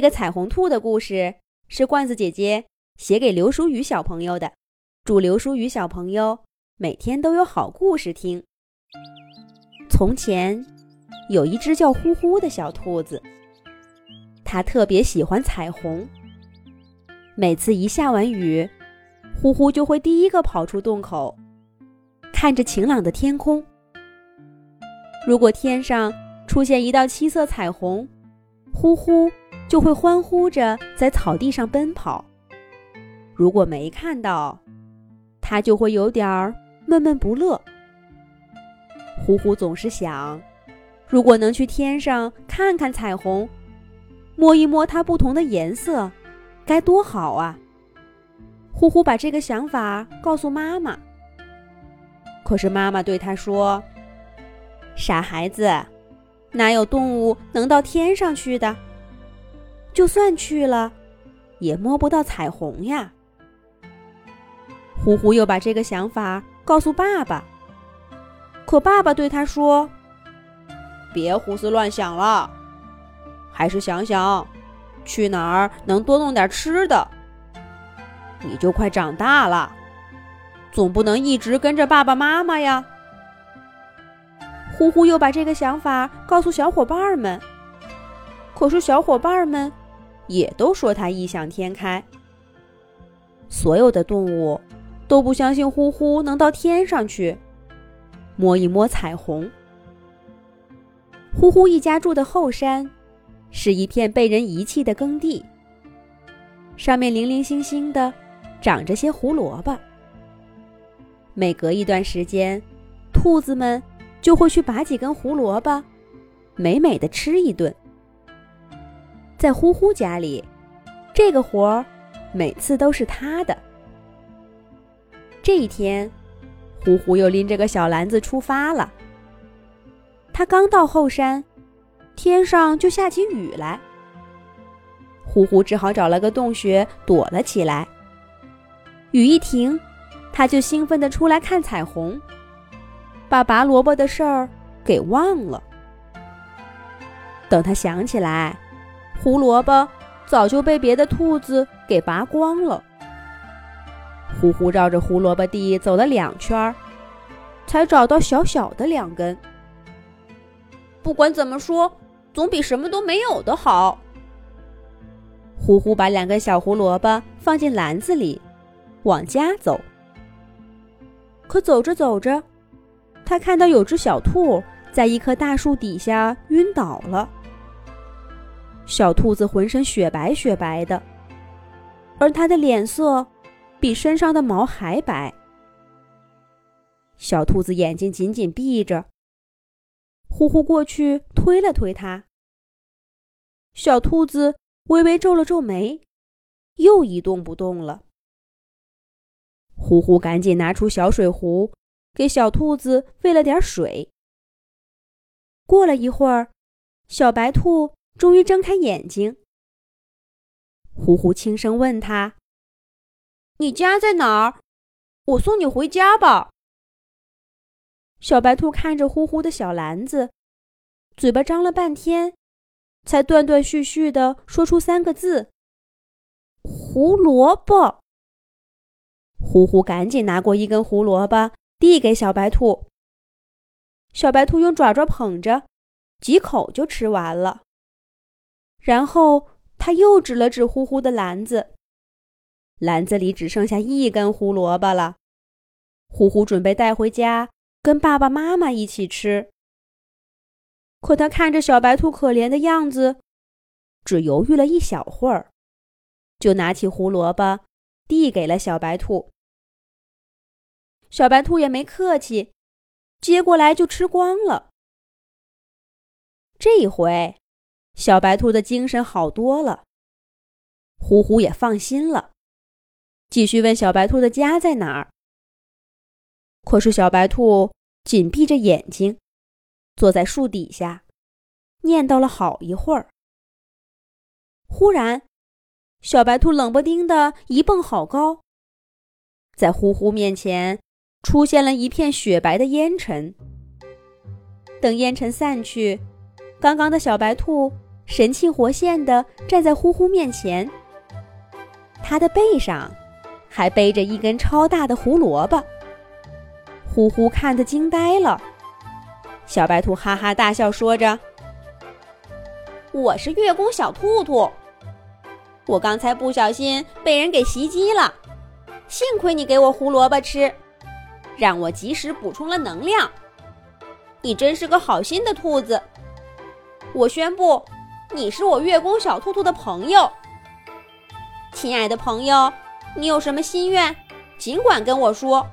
这个彩虹兔的故事是罐子姐姐写给刘淑雨小朋友的，祝刘淑雨小朋友每天都有好故事听。从前有一只叫呼呼的小兔子，它特别喜欢彩虹。每次一下完雨，呼呼就会第一个跑出洞口，看着晴朗的天空。如果天上出现一道七色彩虹，呼呼。就会欢呼着在草地上奔跑。如果没看到，他就会有点儿闷闷不乐。呼呼总是想，如果能去天上看看彩虹，摸一摸它不同的颜色，该多好啊！呼呼把这个想法告诉妈妈，可是妈妈对他说：“傻孩子，哪有动物能到天上去的？”就算去了，也摸不到彩虹呀。呼呼又把这个想法告诉爸爸，可爸爸对他说：“别胡思乱想了，还是想想去哪儿能多弄点吃的。你就快长大了，总不能一直跟着爸爸妈妈呀。”呼呼又把这个想法告诉小伙伴们，可是小伙伴们。也都说他异想天开。所有的动物都不相信呼呼能到天上去摸一摸彩虹。呼呼一家住的后山是一片被人遗弃的耕地，上面零零星星的长着些胡萝卜。每隔一段时间，兔子们就会去拔几根胡萝卜，美美的吃一顿。在呼呼家里，这个活儿每次都是他的。这一天，呼呼又拎着个小篮子出发了。他刚到后山，天上就下起雨来。呼呼只好找了个洞穴躲了起来。雨一停，他就兴奋地出来看彩虹，把拔萝卜的事儿给忘了。等他想起来。胡萝卜早就被别的兔子给拔光了。呼呼绕着胡萝卜地走了两圈，才找到小小的两根。不管怎么说，总比什么都没有的好。呼呼把两根小胡萝卜放进篮子里，往家走。可走着走着，他看到有只小兔在一棵大树底下晕倒了。小兔子浑身雪白雪白的，而它的脸色比身上的毛还白。小兔子眼睛紧紧闭着，呼呼过去推了推它。小兔子微微皱了皱眉，又一动不动了。呼呼赶紧拿出小水壶，给小兔子喂了点水。过了一会儿，小白兔。终于睁开眼睛，呼呼轻声问他：“你家在哪儿？我送你回家吧。”小白兔看着呼呼的小篮子，嘴巴张了半天，才断断续续的说出三个字：“胡萝卜。”呼呼赶紧拿过一根胡萝卜，递给小白兔。小白兔用爪爪捧着，几口就吃完了。然后他又指了指呼呼的篮子，篮子里只剩下一根胡萝卜了。呼呼准备带回家跟爸爸妈妈一起吃。可他看着小白兔可怜的样子，只犹豫了一小会儿，就拿起胡萝卜递给了小白兔。小白兔也没客气，接过来就吃光了。这一回。小白兔的精神好多了，呼呼也放心了，继续问小白兔的家在哪儿。可是小白兔紧闭着眼睛，坐在树底下，念叨了好一会儿。忽然，小白兔冷不丁的一蹦好高，在呼呼面前出现了一片雪白的烟尘。等烟尘散去，刚刚的小白兔。神气活现地站在呼呼面前。它的背上还背着一根超大的胡萝卜。呼呼看得惊呆了。小白兔哈哈大笑，说着：“我是月宫小兔兔，我刚才不小心被人给袭击了，幸亏你给我胡萝卜吃，让我及时补充了能量。你真是个好心的兔子。我宣布，你是我月宫小兔兔的朋友。亲爱的朋友，你有什么心愿，尽管跟我说。”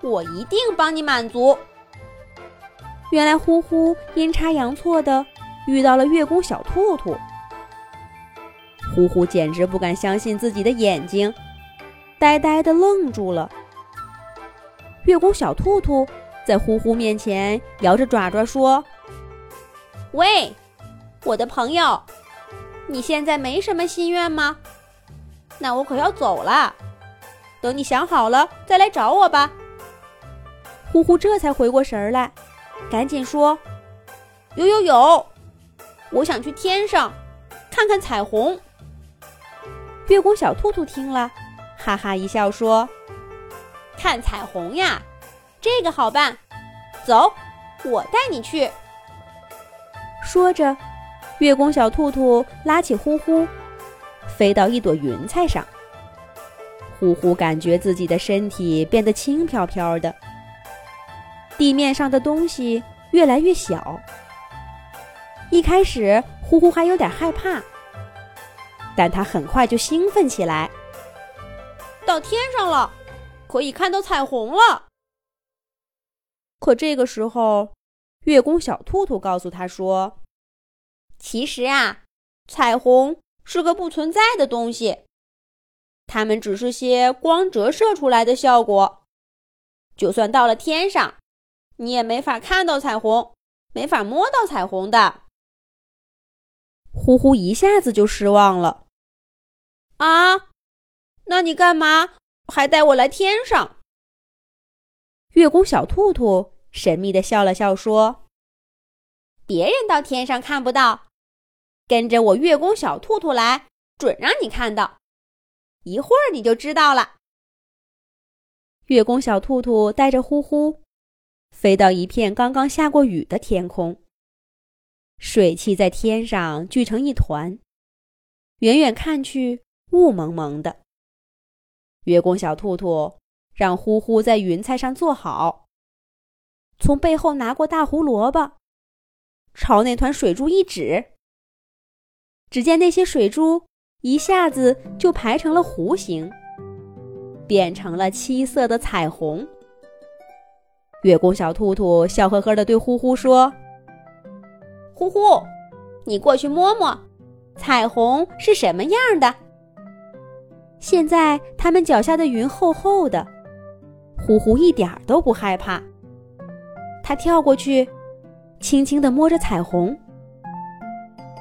我一定帮你满足。原来呼呼阴差阳错的遇到了月宫小兔兔，呼呼简直不敢相信自己的眼睛，呆呆的愣住了。月宫小兔兔在呼呼面前摇着爪爪说：“喂，我的朋友，你现在没什么心愿吗？那我可要走了，等你想好了再来找我吧。”呼呼这才回过神儿来，赶紧说：“有有有，我想去天上看看彩虹。”月宫小兔兔听了，哈哈一笑说：“看彩虹呀，这个好办，走，我带你去。”说着，月宫小兔兔拉起呼呼，飞到一朵云彩上。呼呼感觉自己的身体变得轻飘飘的。地面上的东西越来越小。一开始，呼呼还有点害怕，但他很快就兴奋起来。到天上了，可以看到彩虹了。可这个时候，月宫小兔兔告诉他说：“其实啊，彩虹是个不存在的东西，它们只是些光折射出来的效果。就算到了天上。”你也没法看到彩虹，没法摸到彩虹的。呼呼一下子就失望了。啊，那你干嘛还带我来天上？月宫小兔兔神秘的笑了笑说：“别人到天上看不到，跟着我月宫小兔兔来，准让你看到。一会儿你就知道了。”月宫小兔兔带着呼呼。飞到一片刚刚下过雨的天空，水汽在天上聚成一团，远远看去雾蒙蒙的。月宫小兔兔让呼呼在云彩上坐好，从背后拿过大胡萝卜，朝那团水珠一指，只见那些水珠一下子就排成了弧形，变成了七色的彩虹。月宫小兔兔笑呵呵地对呼呼说：“呼呼，你过去摸摸，彩虹是什么样的？”现在他们脚下的云厚厚的，呼呼一点都不害怕。他跳过去，轻轻地摸着彩虹，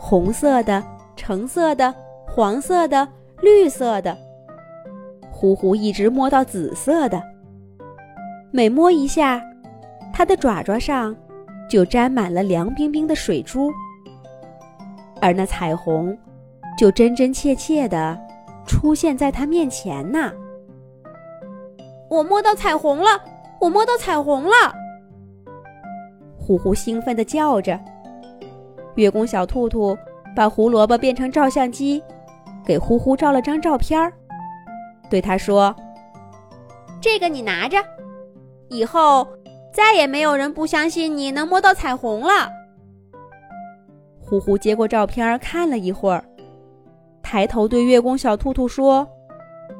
红色的、橙色的、黄色的、绿色的，呼呼一直摸到紫色的。每摸一下，它的爪爪上就沾满了凉冰冰的水珠，而那彩虹就真真切切的出现在它面前呢。我摸到彩虹了！我摸到彩虹了！呼呼兴奋地叫着。月宫小兔兔把胡萝卜变成照相机，给呼呼照了张照片儿，对他说：“这个你拿着。”以后再也没有人不相信你能摸到彩虹了。呼呼接过照片看了一会儿，抬头对月宫小兔兔说：“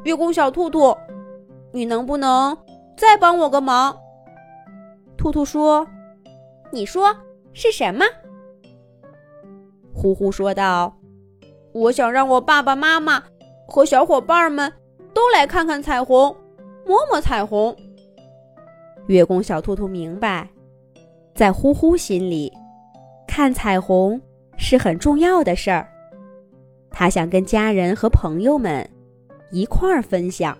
月宫小兔兔，你能不能再帮我个忙？”兔兔说：“你说是什么？”呼呼说道：“我想让我爸爸妈妈和小伙伴们都来看看彩虹，摸摸彩虹。”月宫小兔兔明白，在呼呼心里，看彩虹是很重要的事儿。他想跟家人和朋友们一块儿分享。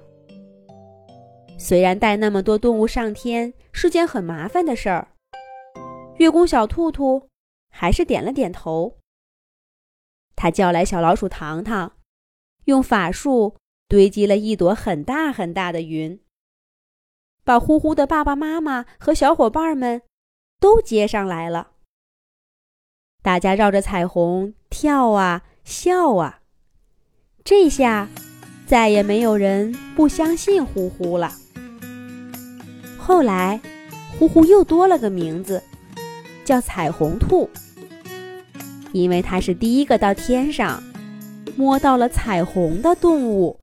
虽然带那么多动物上天是件很麻烦的事儿，月宫小兔兔还是点了点头。他叫来小老鼠糖糖，用法术堆积了一朵很大很大的云，把呼呼的爸爸妈妈和小伙伴们都接上来了。大家绕着彩虹跳啊笑啊，这下再也没有人不相信呼呼了。后来，呼呼又多了个名字，叫彩虹兔，因为它是第一个到天上摸到了彩虹的动物。